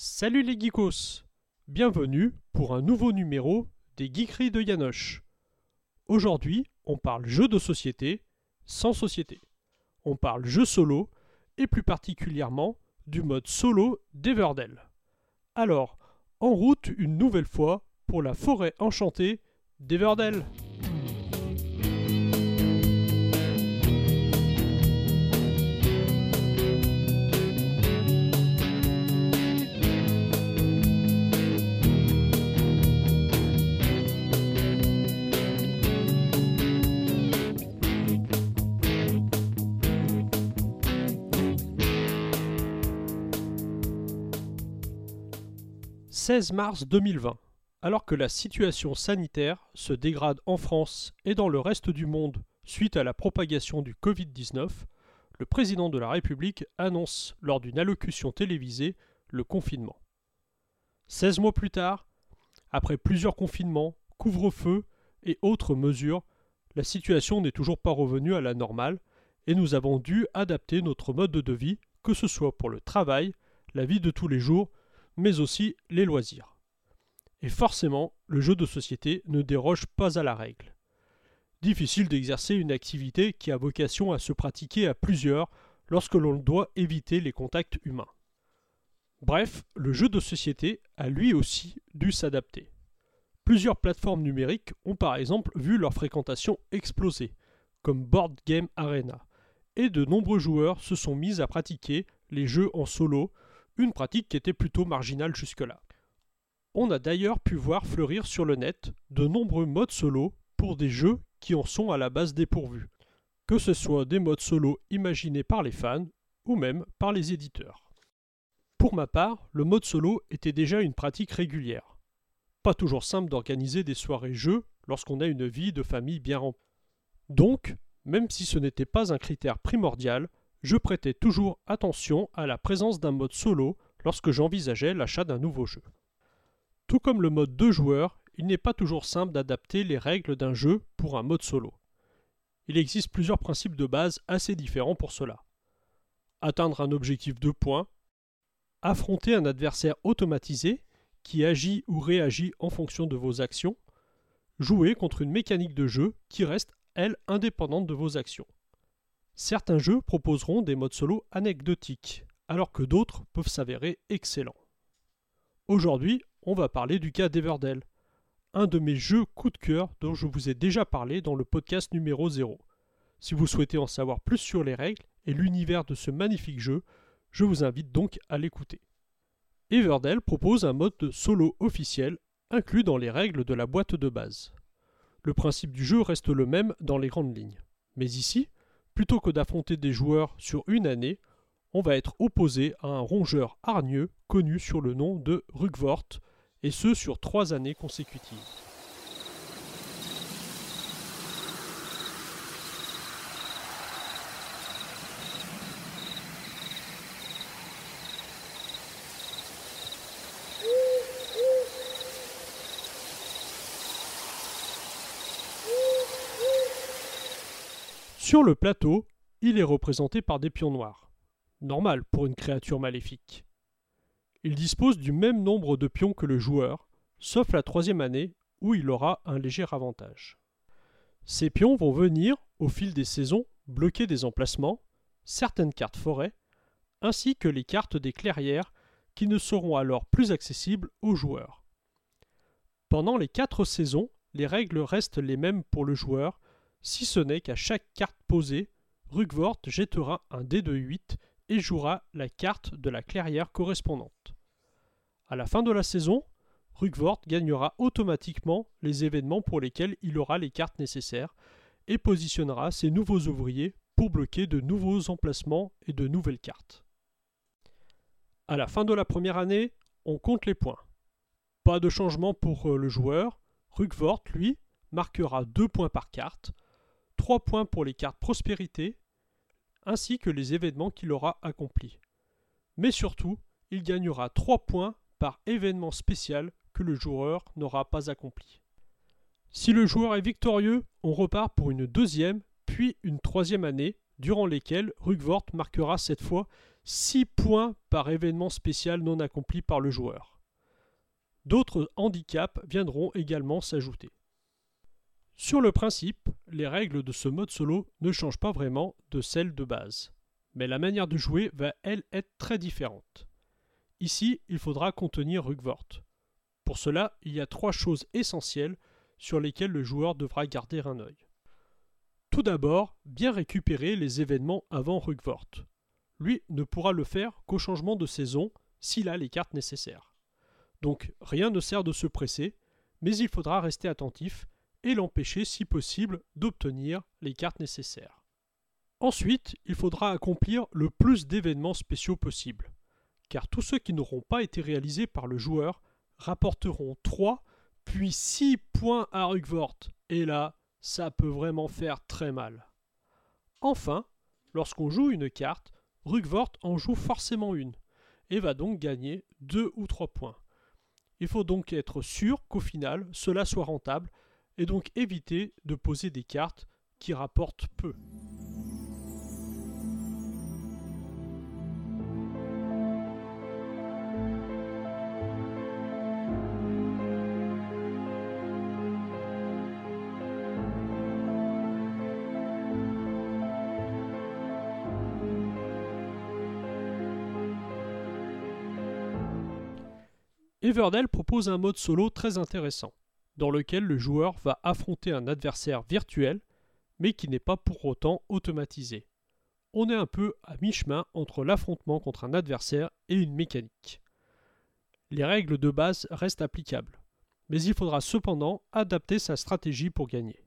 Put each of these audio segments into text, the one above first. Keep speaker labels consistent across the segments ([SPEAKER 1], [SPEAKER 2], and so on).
[SPEAKER 1] Salut les geekos Bienvenue pour un nouveau numéro des Geekeries de Yanoche. Aujourd'hui, on parle jeux de société sans société. On parle jeux solo et plus particulièrement du mode solo d'Everdell. Alors, en route une nouvelle fois pour la forêt enchantée d'Everdell. 16 mars 2020. Alors que la situation sanitaire se dégrade en France et dans le reste du monde suite à la propagation du Covid-19, le président de la République annonce lors d'une allocution télévisée le confinement. 16 mois plus tard, après plusieurs confinements, couvre-feu et autres mesures, la situation n'est toujours pas revenue à la normale et nous avons dû adapter notre mode de vie, que ce soit pour le travail, la vie de tous les jours mais aussi les loisirs. Et forcément, le jeu de société ne déroge pas à la règle. Difficile d'exercer une activité qui a vocation à se pratiquer à plusieurs lorsque l'on doit éviter les contacts humains. Bref, le jeu de société a lui aussi dû s'adapter. Plusieurs plateformes numériques ont par exemple vu leur fréquentation exploser, comme Board Game Arena, et de nombreux joueurs se sont mis à pratiquer les jeux en solo une pratique qui était plutôt marginale jusque-là. On a d'ailleurs pu voir fleurir sur le net de nombreux modes solo pour des jeux qui en sont à la base dépourvus, que ce soit des modes solo imaginés par les fans ou même par les éditeurs. Pour ma part, le mode solo était déjà une pratique régulière. Pas toujours simple d'organiser des soirées jeux lorsqu'on a une vie de famille bien remplie. Donc, même si ce n'était pas un critère primordial, je prêtais toujours attention à la présence d'un mode solo lorsque j'envisageais l'achat d'un nouveau jeu. Tout comme le mode 2 joueurs, il n'est pas toujours simple d'adapter les règles d'un jeu pour un mode solo. Il existe plusieurs principes de base assez différents pour cela. Atteindre un objectif de points, affronter un adversaire automatisé qui agit ou réagit en fonction de vos actions, jouer contre une mécanique de jeu qui reste, elle, indépendante de vos actions. Certains jeux proposeront des modes solo anecdotiques, alors que d'autres peuvent s'avérer excellents. Aujourd'hui, on va parler du cas d'Everdell, un de mes jeux coup de cœur dont je vous ai déjà parlé dans le podcast numéro 0. Si vous souhaitez en savoir plus sur les règles et l'univers de ce magnifique jeu, je vous invite donc à l'écouter. Everdell propose un mode de solo officiel inclus dans les règles de la boîte de base. Le principe du jeu reste le même dans les grandes lignes. Mais ici, Plutôt que d'affronter des joueurs sur une année, on va être opposé à un rongeur hargneux connu sur le nom de Rugvort, et ce sur trois années consécutives. Sur le plateau, il est représenté par des pions noirs. Normal pour une créature maléfique. Il dispose du même nombre de pions que le joueur, sauf la troisième année où il aura un léger avantage. Ces pions vont venir, au fil des saisons, bloquer des emplacements, certaines cartes forêt, ainsi que les cartes des clairières qui ne seront alors plus accessibles aux joueurs. Pendant les quatre saisons, les règles restent les mêmes pour le joueur, si ce n'est qu'à chaque carte posée, Rugvort jettera un dé de 8 et jouera la carte de la clairière correspondante. À la fin de la saison, Rugvort gagnera automatiquement les événements pour lesquels il aura les cartes nécessaires et positionnera ses nouveaux ouvriers pour bloquer de nouveaux emplacements et de nouvelles cartes. À la fin de la première année, on compte les points. Pas de changement pour euh, le joueur. Rugvort, lui, marquera 2 points par carte, 3 points pour les cartes prospérité, ainsi que les événements qu'il aura accomplis. Mais surtout, il gagnera 3 points par événement spécial que le joueur n'aura pas accompli. Si le joueur est victorieux, on repart pour une deuxième, puis une troisième année, durant lesquelles Rugvort marquera cette fois 6 points par événement spécial non accompli par le joueur. D'autres handicaps viendront également s'ajouter. Sur le principe, les règles de ce mode solo ne changent pas vraiment de celles de base, mais la manière de jouer va elle être très différente. Ici, il faudra contenir Rugvort. Pour cela, il y a trois choses essentielles sur lesquelles le joueur devra garder un œil. Tout d'abord, bien récupérer les événements avant Rugvort. Lui ne pourra le faire qu'au changement de saison s'il a les cartes nécessaires. Donc rien ne sert de se presser, mais il faudra rester attentif et l'empêcher si possible d'obtenir les cartes nécessaires. Ensuite, il faudra accomplir le plus d'événements spéciaux possible, car tous ceux qui n'auront pas été réalisés par le joueur rapporteront 3 puis 6 points à Rugvort, et là, ça peut vraiment faire très mal. Enfin, lorsqu'on joue une carte, Rugvort en joue forcément une, et va donc gagner 2 ou 3 points. Il faut donc être sûr qu'au final, cela soit rentable et donc éviter de poser des cartes qui rapportent peu. Everdell propose un mode solo très intéressant dans lequel le joueur va affronter un adversaire virtuel, mais qui n'est pas pour autant automatisé. On est un peu à mi-chemin entre l'affrontement contre un adversaire et une mécanique. Les règles de base restent applicables, mais il faudra cependant adapter sa stratégie pour gagner.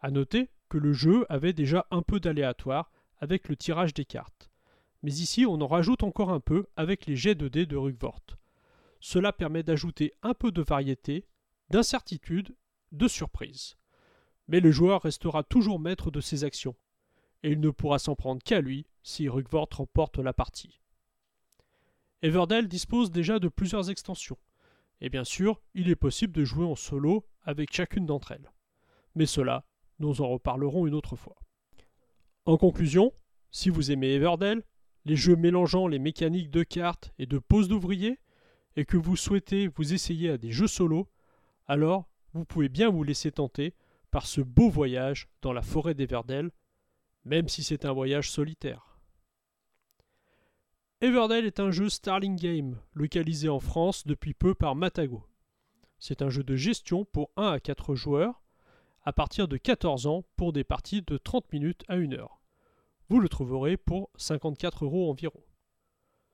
[SPEAKER 1] A noter que le jeu avait déjà un peu d'aléatoire avec le tirage des cartes, mais ici on en rajoute encore un peu avec les jets de dés de Rugvort. Cela permet d'ajouter un peu de variété d'incertitude, de surprise. Mais le joueur restera toujours maître de ses actions, et il ne pourra s'en prendre qu'à lui si Rugvort remporte la partie. Everdell dispose déjà de plusieurs extensions, et bien sûr, il est possible de jouer en solo avec chacune d'entre elles. Mais cela, nous en reparlerons une autre fois. En conclusion, si vous aimez Everdell, les jeux mélangeant les mécaniques de cartes et de pose d'ouvriers, et que vous souhaitez vous essayer à des jeux solo, alors vous pouvez bien vous laisser tenter par ce beau voyage dans la forêt des Verdelles, même si c'est un voyage solitaire. Everdell est un jeu Starling Game, localisé en France depuis peu par Matago. C'est un jeu de gestion pour 1 à 4 joueurs, à partir de 14 ans pour des parties de 30 minutes à 1 heure. Vous le trouverez pour 54 euros environ.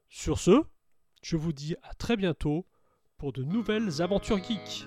[SPEAKER 1] Sur ce, je vous dis à très bientôt pour de nouvelles aventures geeks.